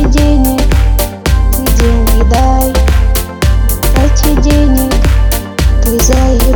Дайте денег, деньги дай, дайте денег, ты заедешь.